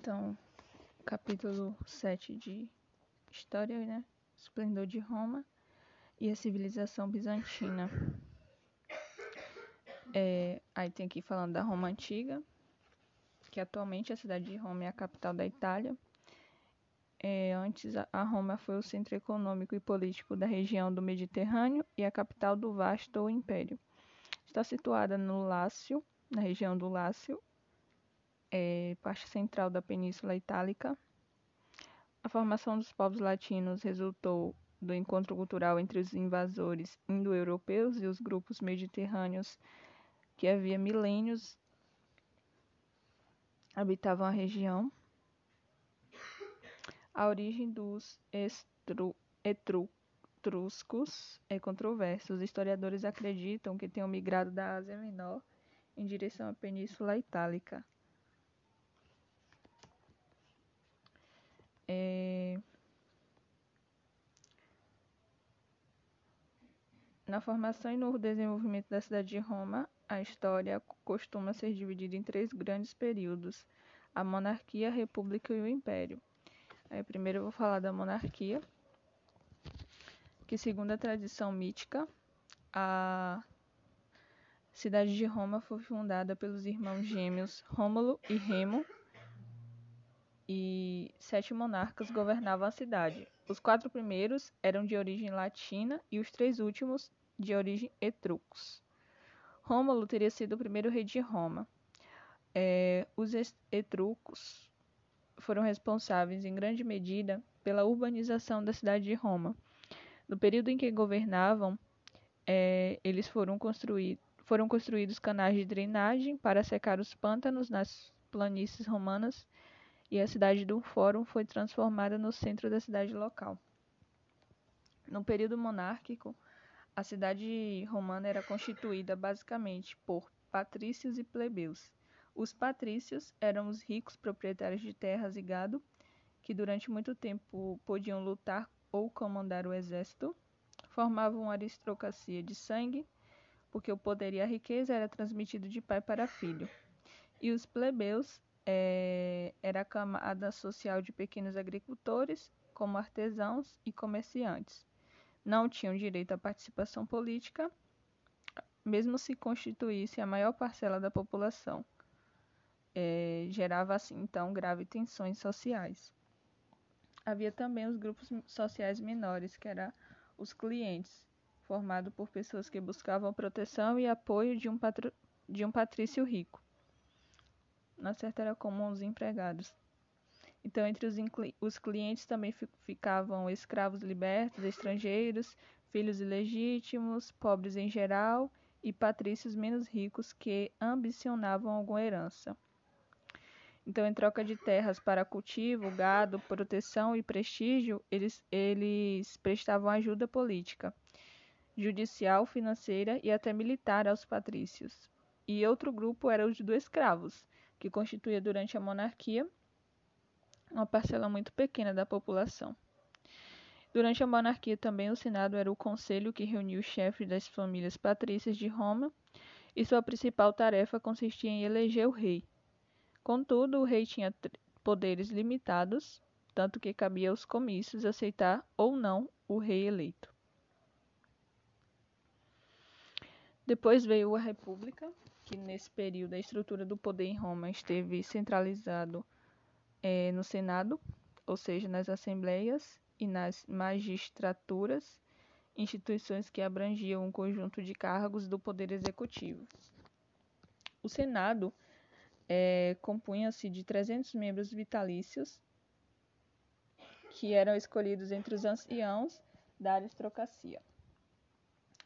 Então, capítulo 7 de História, né? Esplendor de Roma e a civilização bizantina. É, aí tem aqui falando da Roma Antiga, que atualmente a cidade de Roma é a capital da Itália. É, antes, a Roma foi o centro econômico e político da região do Mediterrâneo e a capital do vasto império. Está situada no Lácio, na região do Lácio, é, parte central da Península Itálica. A formação dos povos latinos resultou do encontro cultural entre os invasores indo-europeus e os grupos mediterrâneos que havia milênios habitavam a região. A origem dos etruscos é controversa. Os historiadores acreditam que tenham migrado da Ásia Menor em direção à Península Itálica. É... Na formação e no desenvolvimento da cidade de Roma, a história costuma ser dividida em três grandes períodos: a monarquia, a república e o império. Aí, primeiro eu vou falar da monarquia, que segundo a tradição mítica, a cidade de Roma foi fundada pelos irmãos gêmeos Rômulo e Remo, e sete monarcas governavam a cidade. Os quatro primeiros eram de origem latina e os três últimos de origem etruscos. Rômulo teria sido o primeiro rei de Roma. É, os etruscos foram responsáveis, em grande medida, pela urbanização da cidade de Roma. No período em que governavam, é, eles foram, construir, foram construídos canais de drenagem para secar os pântanos nas planícies romanas e a cidade do Fórum foi transformada no centro da cidade local. No período monárquico, a cidade romana era constituída basicamente por patrícios e plebeus. Os patrícios eram os ricos proprietários de terras e gado, que durante muito tempo podiam lutar ou comandar o exército, formavam uma aristocracia de sangue, porque o poder e a riqueza era transmitido de pai para filho. E os plebeus é, era a camada social de pequenos agricultores, como artesãos e comerciantes. Não tinham direito à participação política, mesmo se constituísse a maior parcela da população. É, gerava assim então graves tensões sociais. Havia também os grupos sociais menores, que eram os clientes, formado por pessoas que buscavam proteção e apoio de um, de um patrício rico na certa era comum os empregados. Então, entre os, os clientes também ficavam escravos libertos, estrangeiros, filhos ilegítimos, pobres em geral e patrícios menos ricos que ambicionavam alguma herança. Então, em troca de terras para cultivo, gado, proteção e prestígio, eles, eles prestavam ajuda política, judicial, financeira e até militar aos patrícios. E outro grupo era os do escravos, que constituía durante a monarquia uma parcela muito pequena da população. Durante a monarquia também o Senado era o conselho que reunia os chefes das famílias patrícias de Roma, e sua principal tarefa consistia em eleger o rei. Contudo, o rei tinha poderes limitados, tanto que cabia aos comícios aceitar ou não o rei eleito. Depois veio a República, que nesse período a estrutura do poder em Roma esteve centralizado é, no Senado, ou seja, nas assembleias e nas magistraturas, instituições que abrangiam um conjunto de cargos do poder executivo. O Senado é, compunha-se de 300 membros vitalícios que eram escolhidos entre os anciãos da aristocracia.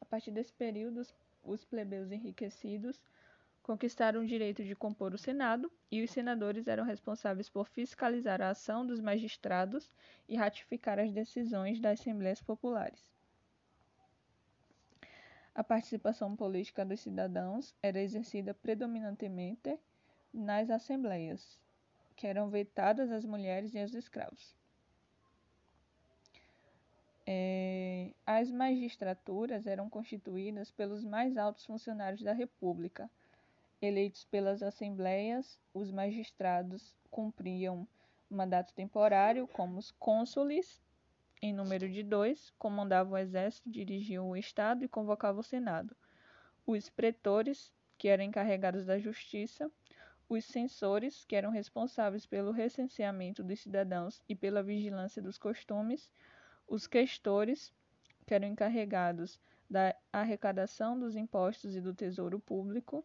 A partir desse período, os plebeus enriquecidos conquistaram o direito de compor o Senado, e os senadores eram responsáveis por fiscalizar a ação dos magistrados e ratificar as decisões das assembleias populares. A participação política dos cidadãos era exercida predominantemente nas assembleias, que eram vetadas às mulheres e aos escravos. É, as magistraturas eram constituídas pelos mais altos funcionários da República, Eleitos pelas assembleias, os magistrados cumpriam mandato temporário como os cônsules, em número de dois, comandavam o exército, dirigiam o Estado e convocavam o Senado. Os pretores, que eram encarregados da justiça, os censores, que eram responsáveis pelo recenseamento dos cidadãos e pela vigilância dos costumes, os questores, que eram encarregados da arrecadação dos impostos e do tesouro público,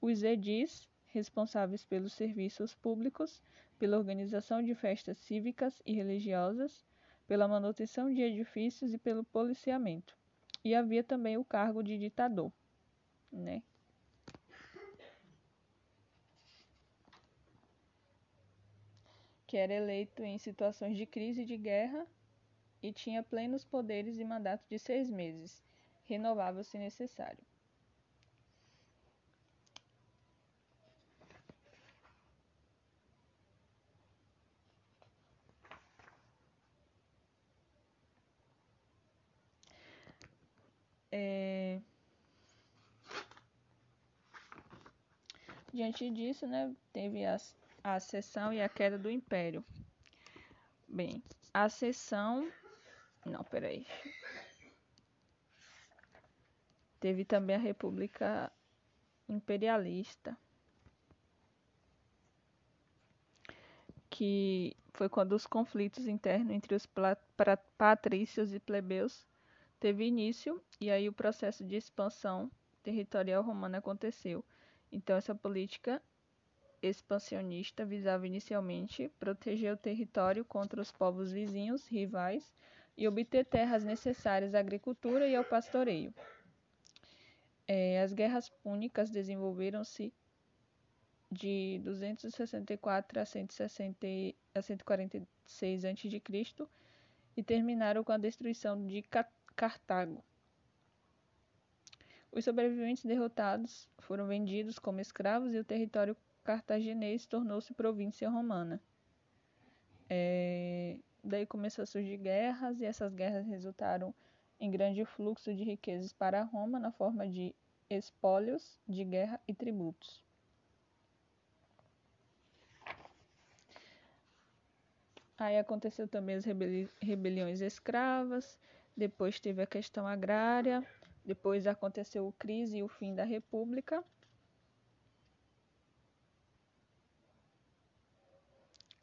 os edis, responsáveis pelos serviços públicos, pela organização de festas cívicas e religiosas, pela manutenção de edifícios e pelo policiamento. E havia também o cargo de ditador, né? que era eleito em situações de crise e de guerra e tinha plenos poderes e mandato de seis meses, renovável se necessário. Diante disso, né, teve a ascensão e a queda do Império. Bem, a ascensão. Não, peraí. Teve também a República Imperialista, que foi quando os conflitos internos entre os patrícios e plebeus teve início e aí o processo de expansão territorial romana aconteceu. Então essa política expansionista visava inicialmente proteger o território contra os povos vizinhos, rivais, e obter terras necessárias à agricultura e ao pastoreio. É, as guerras púnicas desenvolveram-se de 264 a, 160, a 146 a.C. e terminaram com a destruição de Cartago. Os sobreviventes derrotados foram vendidos como escravos e o território cartaginês tornou-se província romana. É, daí começou a surgir guerras e essas guerras resultaram em grande fluxo de riquezas para Roma na forma de espólios de guerra e tributos. Aí aconteceu também as rebeli rebeliões escravas, depois teve a questão agrária, depois aconteceu a crise e o fim da república.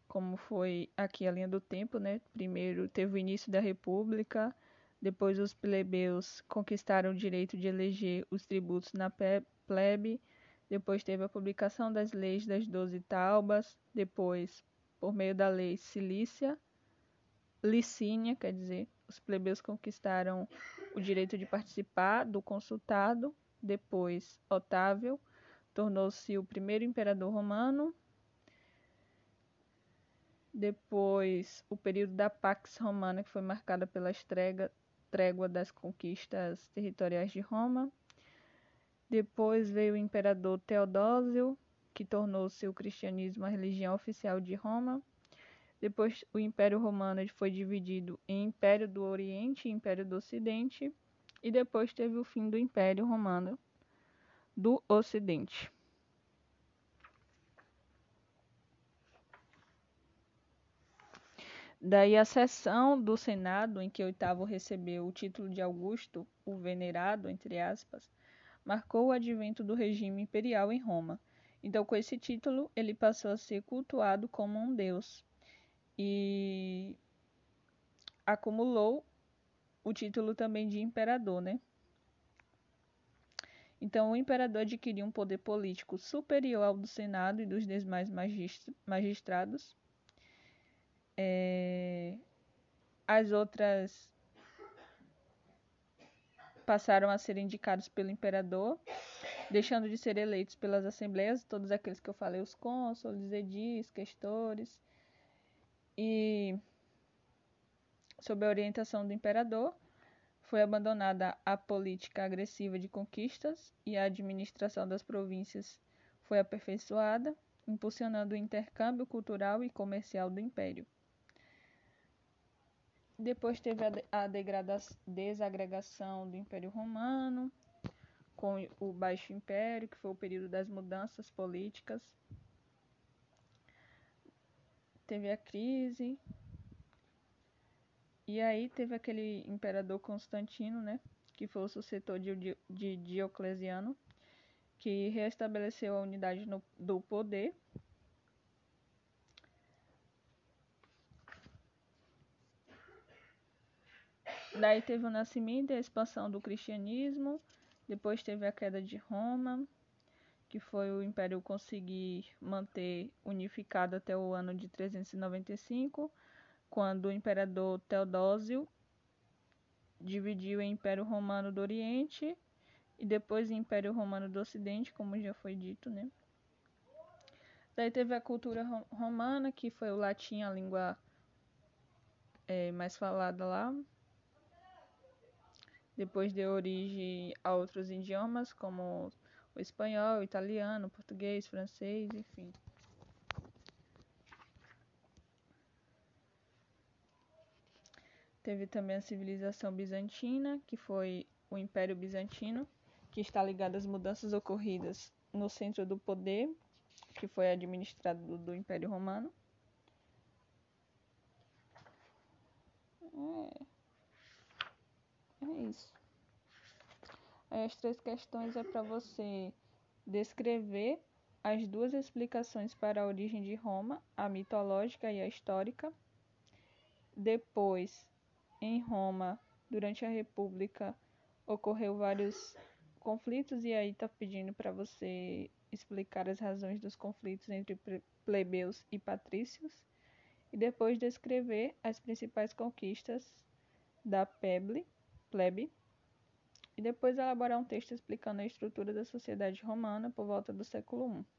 como foi aqui a linha do tempo, né? Primeiro teve o início da República, depois os plebeus conquistaram o direito de eleger os tributos na plebe, depois teve a publicação das leis das doze taubas, depois, por meio da lei Cilícia, Licínia, quer dizer, os plebeus conquistaram o direito de participar do consultado, depois Otávio tornou-se o primeiro imperador romano, depois, o período da Pax Romana, que foi marcada pela estrega, trégua das conquistas territoriais de Roma. Depois veio o imperador Teodósio, que tornou-se o cristianismo a religião oficial de Roma. Depois, o Império Romano foi dividido em Império do Oriente e Império do Ocidente. E depois teve o fim do Império Romano do Ocidente. Daí a sessão do Senado em que Oitavo recebeu o título de Augusto, o venerado, entre aspas, marcou o advento do regime imperial em Roma. Então, com esse título, ele passou a ser cultuado como um deus e acumulou o título também de imperador, né? Então, o imperador adquiriu um poder político superior ao do Senado e dos demais magistrados é, as outras passaram a ser indicados pelo imperador, deixando de ser eleitos pelas assembleias, todos aqueles que eu falei, os cônsules, edis, questores. E sob a orientação do imperador, foi abandonada a política agressiva de conquistas e a administração das províncias foi aperfeiçoada, impulsionando o intercâmbio cultural e comercial do império. Depois teve a, desagregação do Império Romano, com o Baixo Império, que foi o período das mudanças políticas. Teve a crise. E aí teve aquele imperador Constantino, né? Que foi o sucessor de, de Diocleciano, que restabeleceu a unidade no, do poder Daí teve o nascimento e a expansão do cristianismo, depois teve a queda de Roma, que foi o império conseguir manter unificado até o ano de 395, quando o imperador Teodósio dividiu o Império Romano do Oriente e depois o Império Romano do Ocidente, como já foi dito, né? Daí teve a cultura romana, que foi o latim, a língua é, mais falada lá, depois deu origem a outros idiomas, como o espanhol, o italiano, o português, francês, enfim. Teve também a civilização bizantina, que foi o Império Bizantino, que está ligado às mudanças ocorridas no centro do poder, que foi administrado do, do Império Romano. É. É isso. As três questões é para você descrever as duas explicações para a origem de Roma, a mitológica e a histórica. Depois, em Roma, durante a República, ocorreu vários conflitos e aí está pedindo para você explicar as razões dos conflitos entre plebeus e patrícios e depois descrever as principais conquistas da Peble plebe, e depois elaborar um texto explicando a estrutura da sociedade romana por volta do século I.